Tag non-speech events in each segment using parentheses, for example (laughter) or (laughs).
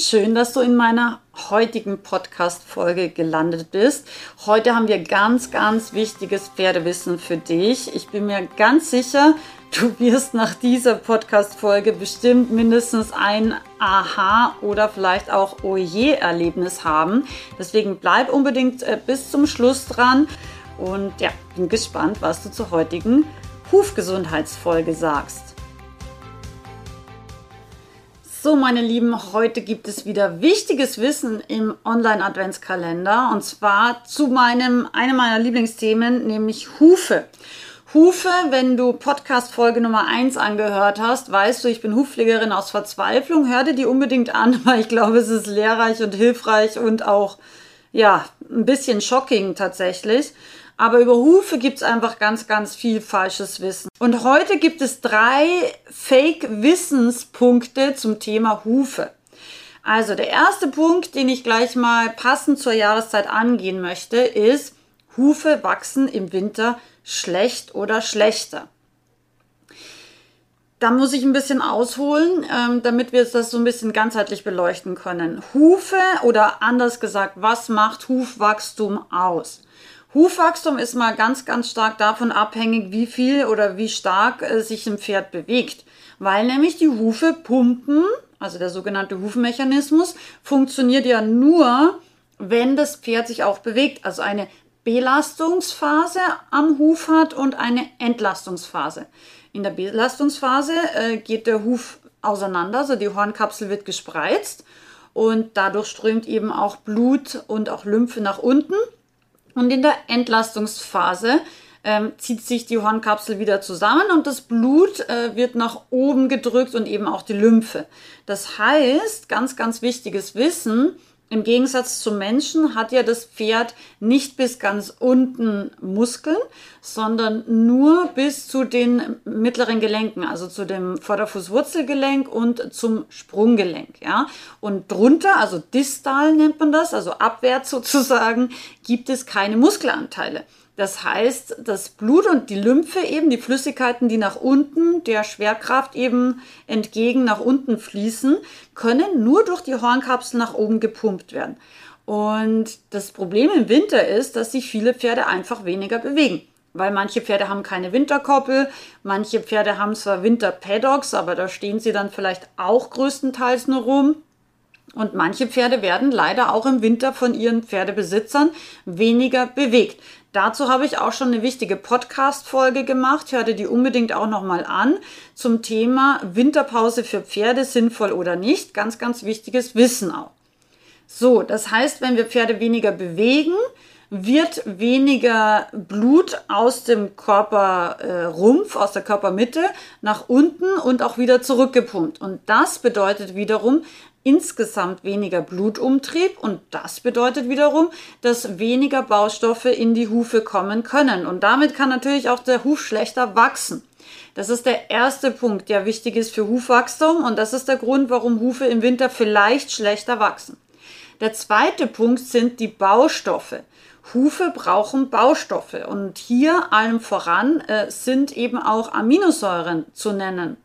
Schön, dass du in meiner heutigen Podcast-Folge gelandet bist. Heute haben wir ganz, ganz wichtiges Pferdewissen für dich. Ich bin mir ganz sicher, du wirst nach dieser Podcast-Folge bestimmt mindestens ein Aha oder vielleicht auch Oje-Erlebnis haben. Deswegen bleib unbedingt äh, bis zum Schluss dran und ja, bin gespannt, was du zur heutigen Hufgesundheitsfolge sagst. So, meine Lieben, heute gibt es wieder wichtiges Wissen im Online-Adventskalender und zwar zu meinem, einem meiner Lieblingsthemen, nämlich Hufe. Hufe, wenn du Podcast Folge Nummer 1 angehört hast, weißt du, ich bin Hufpflegerin aus Verzweiflung. Hör dir die unbedingt an, (laughs) weil ich glaube, es ist lehrreich und hilfreich und auch, ja, ein bisschen shocking tatsächlich. Aber über Hufe gibt es einfach ganz, ganz viel falsches Wissen. Und heute gibt es drei Fake-Wissenspunkte zum Thema Hufe. Also der erste Punkt, den ich gleich mal passend zur Jahreszeit angehen möchte, ist, Hufe wachsen im Winter schlecht oder schlechter. Da muss ich ein bisschen ausholen, ähm, damit wir das so ein bisschen ganzheitlich beleuchten können. Hufe oder anders gesagt, was macht Hufwachstum aus? Hufwachstum ist mal ganz, ganz stark davon abhängig, wie viel oder wie stark äh, sich ein Pferd bewegt. Weil nämlich die Hufe pumpen, also der sogenannte Hufmechanismus, funktioniert ja nur, wenn das Pferd sich auch bewegt. Also eine Belastungsphase am Huf hat und eine Entlastungsphase. In der Belastungsphase äh, geht der Huf auseinander, also die Hornkapsel wird gespreizt und dadurch strömt eben auch Blut und auch Lymphe nach unten. Und in der Entlastungsphase ähm, zieht sich die Hornkapsel wieder zusammen und das Blut äh, wird nach oben gedrückt und eben auch die Lymphe. Das heißt, ganz, ganz wichtiges Wissen, im Gegensatz zum Menschen hat ja das Pferd nicht bis ganz unten Muskeln, sondern nur bis zu den mittleren Gelenken, also zu dem Vorderfußwurzelgelenk und zum Sprunggelenk, ja. Und drunter, also distal nennt man das, also abwärts (laughs) sozusagen, gibt es keine Muskelanteile. Das heißt, das Blut und die Lymphe eben, die Flüssigkeiten, die nach unten der Schwerkraft eben entgegen nach unten fließen, können nur durch die Hornkapsel nach oben gepumpt werden. Und das Problem im Winter ist, dass sich viele Pferde einfach weniger bewegen. Weil manche Pferde haben keine Winterkoppel, manche Pferde haben zwar Winterpaddocks, aber da stehen sie dann vielleicht auch größtenteils nur rum. Und manche Pferde werden leider auch im Winter von ihren Pferdebesitzern weniger bewegt. Dazu habe ich auch schon eine wichtige Podcast-Folge gemacht. Hörte die unbedingt auch nochmal an zum Thema Winterpause für Pferde sinnvoll oder nicht. Ganz, ganz wichtiges Wissen auch. So, das heißt, wenn wir Pferde weniger bewegen, wird weniger Blut aus dem Körperrumpf, äh, aus der Körpermitte nach unten und auch wieder zurückgepumpt. Und das bedeutet wiederum insgesamt weniger Blutumtrieb und das bedeutet wiederum, dass weniger Baustoffe in die Hufe kommen können. Und damit kann natürlich auch der Huf schlechter wachsen. Das ist der erste Punkt, der wichtig ist für Hufwachstum und das ist der Grund, warum Hufe im Winter vielleicht schlechter wachsen. Der zweite Punkt sind die Baustoffe. Hufe brauchen Baustoffe und hier allem voran äh, sind eben auch Aminosäuren zu nennen.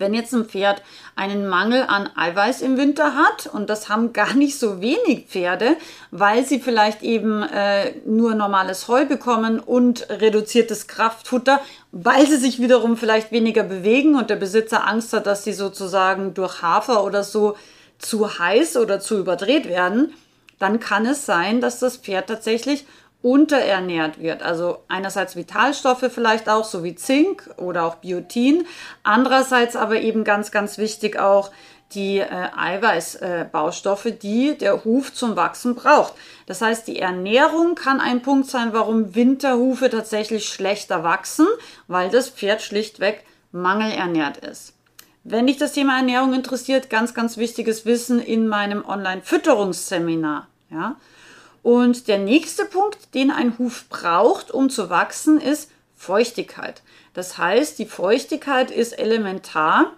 Wenn jetzt ein Pferd einen Mangel an Eiweiß im Winter hat, und das haben (laughs) gar nicht so wenig Pferde, weil sie vielleicht eben äh, nur normales Heu bekommen und reduziertes Kraftfutter, weil sie sich wiederum vielleicht weniger bewegen und der Besitzer Angst hat, dass sie sozusagen durch Hafer oder so zu heiß oder zu überdreht werden, dann kann es sein, dass das Pferd tatsächlich unterernährt wird. Also einerseits Vitalstoffe vielleicht auch, so wie Zink oder auch Biotin. Andererseits aber eben ganz, ganz wichtig auch die äh, Eiweißbaustoffe, äh, die der Huf zum Wachsen braucht. Das heißt, die Ernährung kann ein Punkt sein, warum Winterhufe tatsächlich schlechter wachsen, weil das Pferd schlichtweg mangelernährt ist. Wenn dich das Thema Ernährung interessiert, ganz, ganz wichtiges Wissen in meinem Online-Fütterungsseminar. Ja? Und der nächste Punkt, den ein Huf braucht, um zu wachsen, ist Feuchtigkeit. Das heißt, die Feuchtigkeit ist elementar.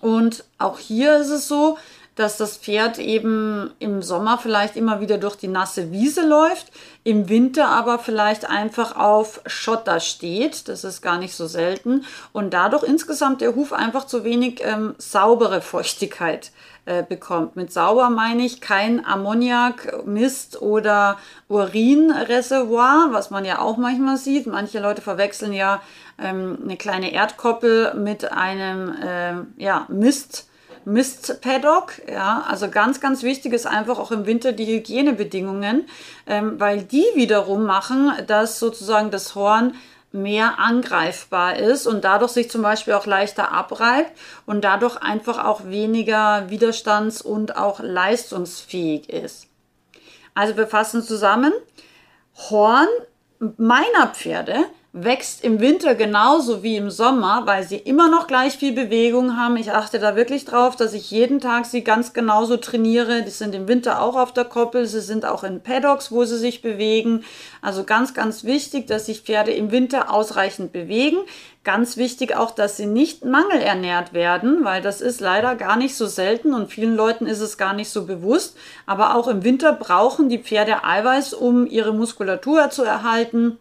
Und auch hier ist es so, dass das Pferd eben im Sommer vielleicht immer wieder durch die nasse Wiese läuft, im Winter aber vielleicht einfach auf Schotter steht. Das ist gar nicht so selten. Und dadurch insgesamt der Huf einfach zu wenig ähm, saubere Feuchtigkeit äh, bekommt. Mit sauber meine ich kein Ammoniak, Mist oder Urinreservoir, was man ja auch manchmal sieht. Manche Leute verwechseln ja ähm, eine kleine Erdkoppel mit einem äh, ja, Mist. Mistpaddock, ja, also ganz, ganz wichtig ist einfach auch im Winter die Hygienebedingungen, ähm, weil die wiederum machen, dass sozusagen das Horn mehr angreifbar ist und dadurch sich zum Beispiel auch leichter abreibt und dadurch einfach auch weniger widerstands- und auch leistungsfähig ist. Also wir fassen zusammen. Horn meiner Pferde wächst im Winter genauso wie im Sommer, weil sie immer noch gleich viel Bewegung haben. Ich achte da wirklich drauf, dass ich jeden Tag sie ganz genauso trainiere. Die sind im Winter auch auf der Koppel, sie sind auch in Paddocks, wo sie sich bewegen. Also ganz, ganz wichtig, dass sich Pferde im Winter ausreichend bewegen. Ganz wichtig auch, dass sie nicht mangelernährt werden, weil das ist leider gar nicht so selten und vielen Leuten ist es gar nicht so bewusst. Aber auch im Winter brauchen die Pferde Eiweiß, um ihre Muskulatur zu erhalten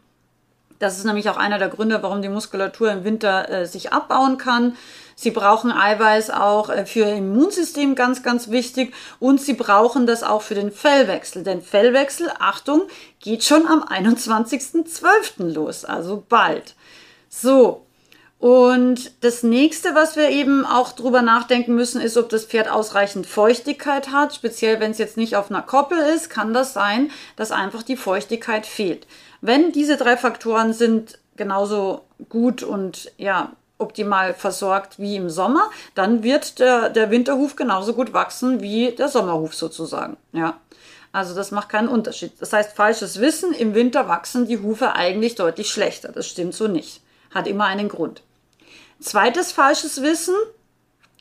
das ist nämlich auch einer der Gründe, warum die Muskulatur im Winter äh, sich abbauen kann. Sie brauchen Eiweiß auch äh, für Immunsystem ganz, ganz wichtig. Und sie brauchen das auch für den Fellwechsel. Denn Fellwechsel, Achtung, geht schon am 21.12. los, also bald. So. Und das nächste, was wir eben auch drüber nachdenken müssen, ist, ob das Pferd ausreichend Feuchtigkeit hat. Speziell wenn es jetzt nicht auf einer Koppel ist, kann das sein, dass einfach die Feuchtigkeit fehlt. Wenn diese drei Faktoren sind genauso gut und ja, optimal versorgt wie im Sommer, dann wird der, der Winterhuf genauso gut wachsen wie der Sommerhuf sozusagen. Ja. Also das macht keinen Unterschied. Das heißt, falsches Wissen, im Winter wachsen die Hufe eigentlich deutlich schlechter. Das stimmt so nicht. Hat immer einen Grund. Zweites falsches Wissen,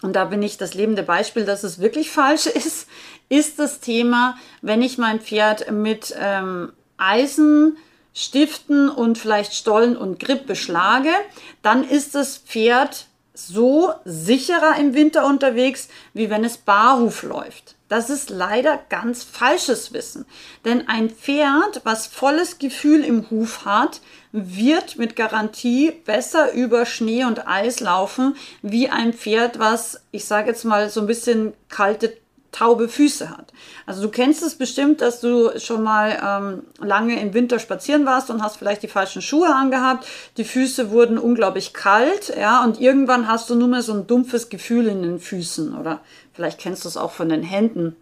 und da bin ich das lebende Beispiel, dass es wirklich falsch (laughs) ist, ist das Thema, wenn ich mein Pferd mit ähm, Eisen Stiften und vielleicht Stollen und Grip beschlage, dann ist das Pferd so sicherer im Winter unterwegs, wie wenn es barhuf läuft. Das ist leider ganz falsches Wissen. Denn ein Pferd, was volles Gefühl im Huf hat, wird mit Garantie besser über Schnee und Eis laufen, wie ein Pferd, was, ich sage jetzt mal, so ein bisschen kalte taube Füße hat. Also du kennst es bestimmt, dass du schon mal ähm, lange im Winter spazieren warst und hast vielleicht die falschen Schuhe angehabt. Die Füße wurden unglaublich kalt, ja, und irgendwann hast du nur mehr so ein dumpfes Gefühl in den Füßen oder vielleicht kennst du es auch von den Händen.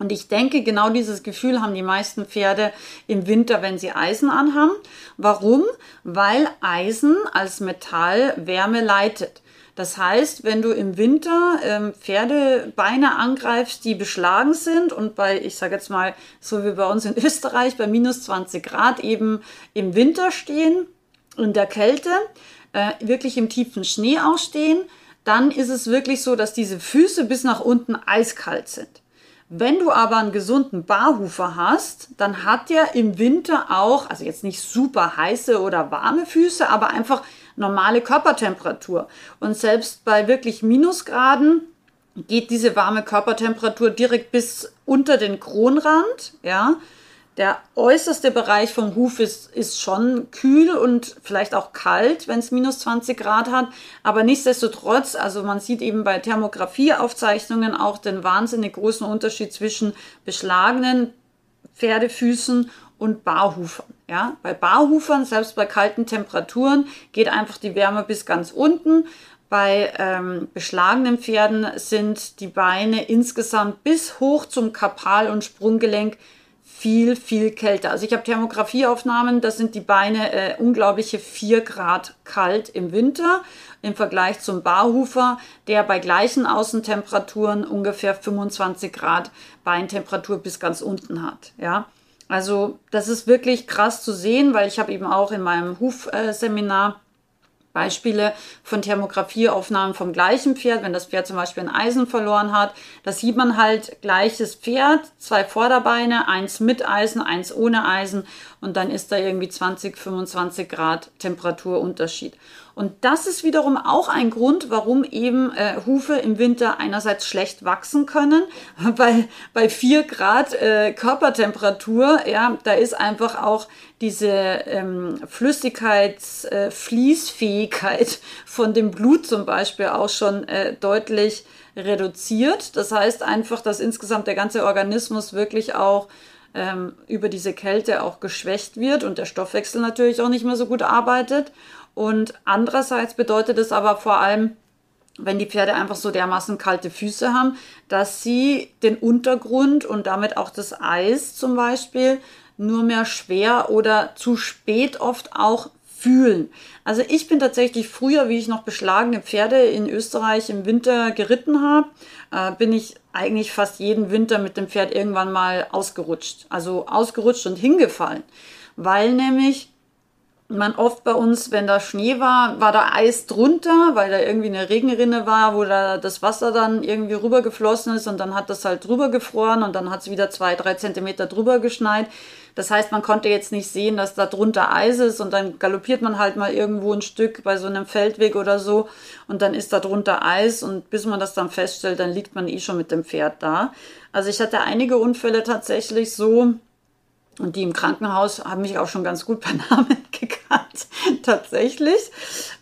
Und ich denke, genau dieses Gefühl haben die meisten Pferde im Winter, wenn sie Eisen anhaben. Warum? Weil Eisen als Metall Wärme leitet. Das heißt, wenn du im Winter ähm, Pferdebeine angreifst, die beschlagen sind und bei, ich sage jetzt mal, so wie bei uns in (laughs) Österreich, bei minus 20 Grad eben im Winter stehen, in der Kälte, äh, wirklich im tiefen Schnee ausstehen, dann ist es wirklich so, dass diese Füße bis nach unten eiskalt sind. Wenn du aber einen gesunden Barhufer hast, dann hat der im Winter auch, also jetzt nicht super heiße oder warme Füße, aber einfach normale Körpertemperatur. Und selbst bei wirklich Minusgraden geht diese warme Körpertemperatur direkt bis unter den Kronrand, ja. Der äußerste Bereich vom Huf ist, ist schon kühl und vielleicht auch kalt, wenn es minus 20 Grad hat. Aber nichtsdestotrotz, also man sieht eben bei Thermografieaufzeichnungen auch den wahnsinnig großen Unterschied zwischen beschlagenen Pferdefüßen und Barhufern. Ja, bei Barhufern, selbst bei kalten Temperaturen, geht einfach die Wärme bis ganz unten. Bei ähm, beschlagenen Pferden sind die Beine insgesamt bis hoch zum Kapal- und Sprunggelenk viel, viel kälter. Also ich habe Thermografieaufnahmen, da sind die Beine äh, unglaubliche 4 Grad kalt im Winter im Vergleich zum Barhufer, der bei gleichen Außentemperaturen ungefähr 25 Grad Beintemperatur bis ganz unten hat. Ja, also das ist wirklich krass zu sehen, weil ich habe eben auch in meinem Hufseminar Beispiele von Thermografieaufnahmen vom gleichen Pferd, wenn das Pferd zum Beispiel ein Eisen verloren hat, da sieht man halt gleiches Pferd, zwei Vorderbeine, eins mit Eisen, eins ohne Eisen und dann ist da irgendwie 20, 25 Grad Temperaturunterschied. Und das ist wiederum auch ein Grund, warum eben äh, Hufe im Winter einerseits schlecht wachsen können, (laughs) weil bei 4 Grad äh, Körpertemperatur, ja, da ist einfach auch diese ähm, Flüssigkeitsfließfähigkeit äh, (laughs) von dem Blut zum Beispiel auch schon äh, deutlich reduziert. Das heißt einfach, dass insgesamt der ganze Organismus wirklich auch ähm, über diese Kälte auch geschwächt wird und der Stoffwechsel natürlich auch nicht mehr so gut arbeitet. Und andererseits bedeutet es aber vor allem, wenn die Pferde einfach so dermaßen kalte Füße haben, dass sie den Untergrund und damit auch das Eis zum Beispiel nur mehr schwer oder zu spät oft auch fühlen. Also ich bin tatsächlich früher, wie ich noch beschlagene Pferde in Österreich im Winter geritten habe, äh, bin ich eigentlich fast jeden Winter mit dem Pferd irgendwann mal ausgerutscht. Also ausgerutscht und hingefallen. Weil nämlich man oft bei uns, wenn da Schnee war, war da Eis drunter, weil da irgendwie eine Regenrinne war, wo da das Wasser dann irgendwie rübergeflossen ist und dann hat das halt drüber gefroren und dann hat es wieder zwei, drei Zentimeter drüber geschneit. Das heißt, man konnte jetzt nicht sehen, dass da drunter Eis ist und dann galoppiert man halt mal irgendwo ein Stück bei so einem Feldweg oder so und dann ist da drunter Eis und bis man das dann feststellt, dann liegt man eh schon mit dem Pferd da. Also ich hatte einige Unfälle tatsächlich so, und die im Krankenhaus haben mich auch schon ganz gut per Namen (laughs) gekannt, tatsächlich.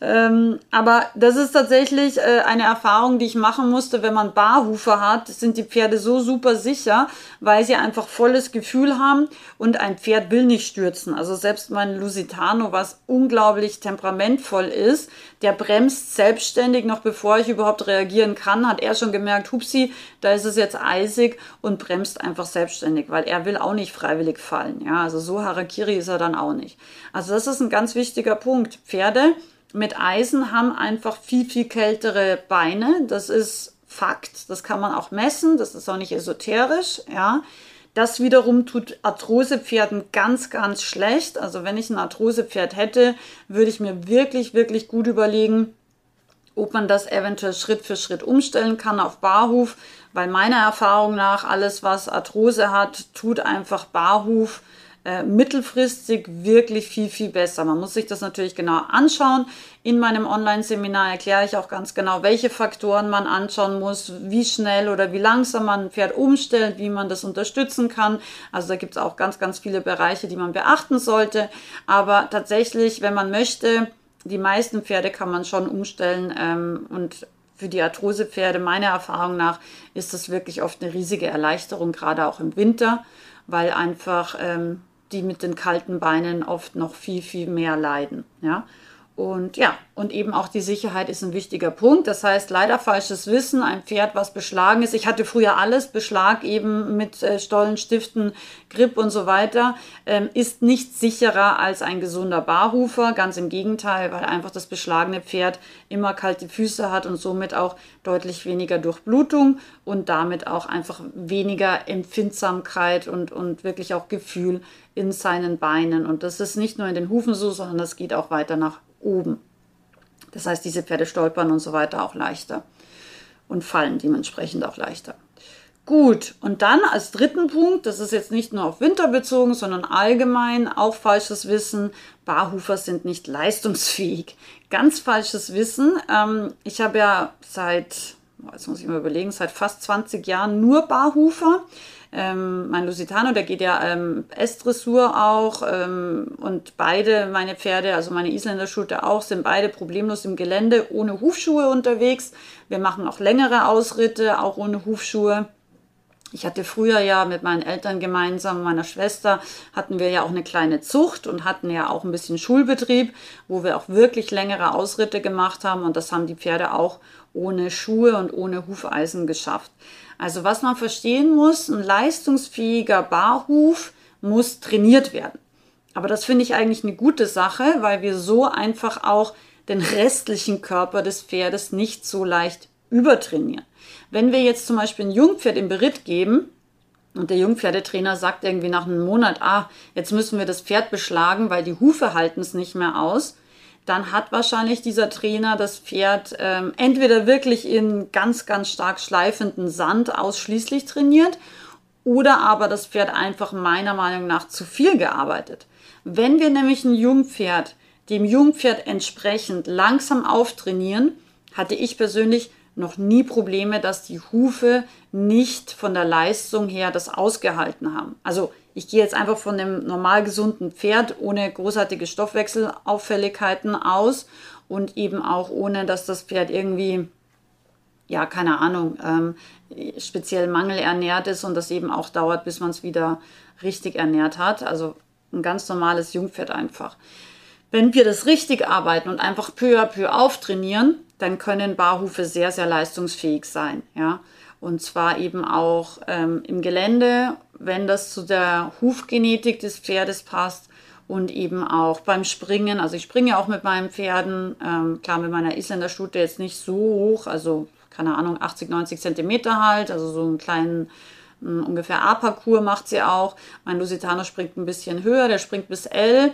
Ähm, aber das ist tatsächlich äh, eine Erfahrung, die ich machen musste. Wenn man Barhufe hat, sind die Pferde so super sicher, weil sie einfach volles Gefühl haben und ein Pferd will nicht stürzen. Also selbst mein Lusitano, was unglaublich temperamentvoll ist, der bremst selbstständig, noch bevor ich überhaupt reagieren kann, hat er schon gemerkt, hupsi, da ist es jetzt eisig und bremst einfach selbstständig, weil er will auch nicht freiwillig fallen. Ja, also so Harakiri ist er dann auch nicht. Also das ist ein ganz wichtiger Punkt. Pferde mit Eisen haben einfach viel, viel kältere Beine. Das ist Fakt. Das kann man auch messen. Das ist auch nicht esoterisch. Ja. Das wiederum tut Arthrosepferden ganz, ganz schlecht. Also wenn ich ein Arthrosepferd hätte, würde ich mir wirklich, wirklich gut überlegen, ob man das eventuell Schritt für Schritt umstellen kann auf Barhuf, weil meiner Erfahrung nach alles, was Arthrose hat, tut einfach Barhuf äh, mittelfristig wirklich viel, viel besser. Man muss sich das natürlich genau anschauen. In meinem Online-Seminar erkläre ich auch ganz genau, welche Faktoren man anschauen muss, wie schnell oder wie langsam man ein Pferd umstellt, wie man das unterstützen kann. Also da gibt es auch ganz, ganz viele Bereiche, die man beachten sollte. Aber tatsächlich, wenn man möchte, die meisten Pferde kann man schon umstellen ähm, und für die Arthrosepferde, meiner Erfahrung nach, ist das wirklich oft eine riesige Erleichterung, gerade auch im Winter, weil einfach ähm, die mit den kalten Beinen oft noch viel, viel mehr leiden. Ja? Und ja, und eben auch die Sicherheit ist ein wichtiger Punkt. Das heißt, leider falsches Wissen, ein Pferd, was beschlagen ist. Ich hatte früher alles, Beschlag eben mit äh, Stollen, Stiften, Grip und so weiter, ähm, ist nicht sicherer als ein gesunder Barhufer. Ganz im Gegenteil, weil einfach das beschlagene Pferd immer kalte Füße hat und somit auch deutlich weniger Durchblutung und damit auch einfach weniger Empfindsamkeit und, und wirklich auch Gefühl in seinen Beinen. Und das ist nicht nur in den Hufen so, sondern das geht auch weiter nach oben. Das heißt, diese Pferde stolpern und so weiter auch leichter und fallen dementsprechend auch leichter. Gut, und dann als dritten Punkt, das ist jetzt nicht nur auf Winter bezogen, sondern allgemein auch falsches Wissen, Barhufer sind nicht leistungsfähig. Ganz falsches Wissen. Ähm, ich habe ja seit, jetzt muss ich mal überlegen, seit fast 20 Jahren nur Barhufer. Ähm, mein Lusitano, der geht ja ähm, S-Dressur auch ähm, und beide meine Pferde, also meine Isländer Schulter auch, sind beide problemlos im Gelände ohne Hufschuhe unterwegs. Wir machen auch längere Ausritte, auch ohne Hufschuhe. Ich hatte früher ja mit meinen Eltern gemeinsam, meiner Schwester, hatten wir ja auch eine kleine Zucht und hatten ja auch ein bisschen Schulbetrieb, wo wir auch wirklich längere Ausritte gemacht haben und das haben die Pferde auch ohne Schuhe und ohne Hufeisen geschafft. Also was man verstehen muss, ein leistungsfähiger Barhuf muss trainiert werden. Aber das finde ich eigentlich eine gute Sache, weil wir so einfach auch den restlichen Körper des Pferdes nicht so leicht übertrainieren. Wenn wir jetzt zum Beispiel ein Jungpferd im Beritt geben und der Jungpferdetrainer sagt irgendwie nach einem Monat, ah, jetzt müssen wir das Pferd beschlagen, weil die Hufe halten es nicht mehr aus, dann hat wahrscheinlich dieser Trainer das Pferd ähm, entweder wirklich in ganz, ganz stark schleifenden Sand ausschließlich trainiert oder aber das Pferd einfach meiner Meinung nach zu viel gearbeitet. Wenn wir nämlich ein Jungpferd dem Jungpferd entsprechend langsam auftrainieren, hatte ich persönlich noch nie Probleme, dass die Hufe nicht von der Leistung her das ausgehalten haben. Also ich gehe jetzt einfach von dem normal gesunden Pferd ohne großartige Stoffwechselauffälligkeiten aus und eben auch ohne, dass das Pferd irgendwie, ja, keine Ahnung, ähm, speziell mangelernährt ist und das eben auch dauert, bis man es wieder richtig ernährt hat. Also ein ganz normales Jungpferd einfach. Wenn wir das richtig arbeiten und einfach peu à peu auftrainieren, dann können Barhufe sehr, sehr leistungsfähig sein. Ja? Und zwar eben auch ähm, im Gelände, wenn das zu der Hufgenetik des Pferdes passt und eben auch beim Springen. Also ich springe auch mit meinen Pferden, ähm, klar mit meiner Isländerstute jetzt nicht so hoch, also keine Ahnung, 80, 90 Zentimeter halt, also so einen kleinen ungefähr A-Parcours macht sie auch. Mein Lusitano springt ein bisschen höher, der springt bis L.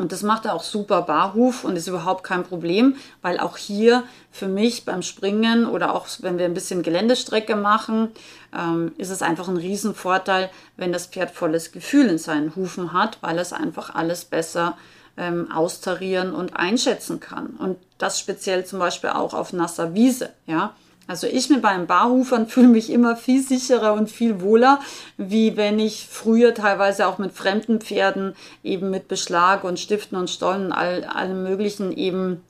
Und das macht er auch super Barhuf und ist überhaupt kein Problem, weil auch hier für mich beim Springen oder auch wenn wir ein bisschen Geländestrecke machen, ähm, ist es einfach ein Riesenvorteil, wenn das Pferd volles Gefühl in seinen Hufen hat, weil es einfach alles besser ähm, austarieren und einschätzen kann. Und das speziell zum Beispiel auch auf nasser Wiese, ja. Also ich mit meinen Barhufern (laughs) fühle mich immer viel sicherer und viel wohler, wie wenn ich früher teilweise auch mit fremden Pferden eben mit Beschlag und Stiften und Stollen und all, allem möglichen eben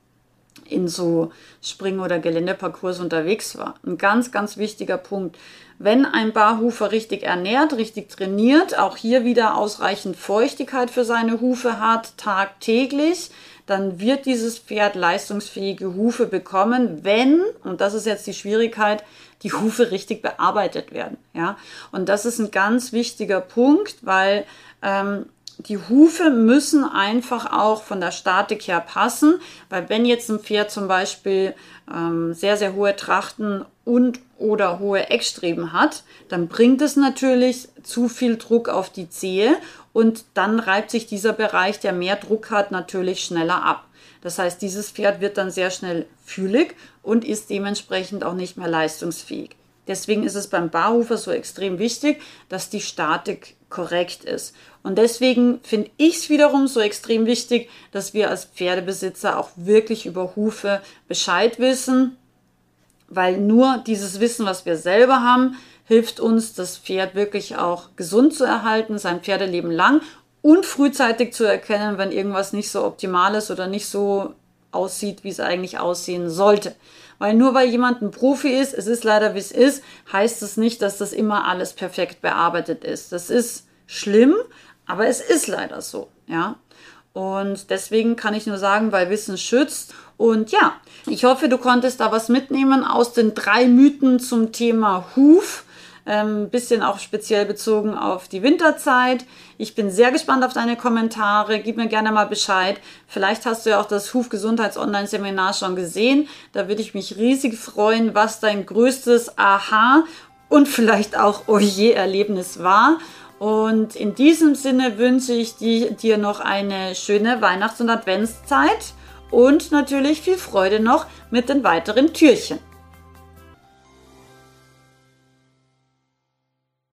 in so Spring- oder Geländeparcours unterwegs war. Ein ganz, ganz wichtiger Punkt. Wenn ein Barhufer richtig ernährt, richtig trainiert, auch hier wieder ausreichend Feuchtigkeit für seine Hufe hat, tagtäglich, dann wird dieses Pferd leistungsfähige Hufe bekommen, wenn, und das ist jetzt die Schwierigkeit, die Hufe richtig bearbeitet werden. Ja? Und das ist ein ganz wichtiger Punkt, weil ähm, die Hufe müssen einfach auch von der Statik her passen, weil wenn jetzt ein Pferd zum Beispiel ähm, sehr, sehr hohe Trachten und oder hohe Eckstreben hat, dann bringt es natürlich zu viel Druck auf die Zehe und dann reibt sich dieser Bereich, der mehr Druck hat, natürlich schneller ab. Das heißt, dieses Pferd wird dann sehr schnell fühlig und ist dementsprechend auch nicht mehr leistungsfähig. Deswegen ist es beim Barhufer so extrem wichtig, dass die Statik korrekt ist. Und deswegen finde ich es wiederum so extrem wichtig, dass wir als Pferdebesitzer auch wirklich über Hufe Bescheid wissen, weil nur dieses Wissen, was wir selber haben, hilft uns, das Pferd wirklich auch gesund zu erhalten, sein Pferdeleben lang und frühzeitig zu erkennen, wenn irgendwas nicht so optimal ist oder nicht so aussieht, wie es eigentlich aussehen sollte. Weil nur weil jemand ein Profi ist, es ist leider wie es ist, heißt es nicht, dass das immer alles perfekt bearbeitet ist. Das ist schlimm, aber es ist leider so, ja. Und deswegen kann ich nur sagen, weil Wissen schützt. Und ja, ich hoffe, du konntest da was mitnehmen aus den drei Mythen zum Thema Huf ähm, bisschen auch speziell bezogen auf die Winterzeit. Ich bin sehr gespannt auf deine Kommentare. Gib mir gerne mal Bescheid. Vielleicht hast du ja auch das Hufgesundheits-Online-Seminar schon gesehen. Da würde ich mich riesig freuen, was dein größtes Aha und vielleicht auch Oje-Erlebnis war. Und in diesem Sinne wünsche ich dir noch eine schöne Weihnachts- und Adventszeit und natürlich viel Freude noch mit den weiteren Türchen.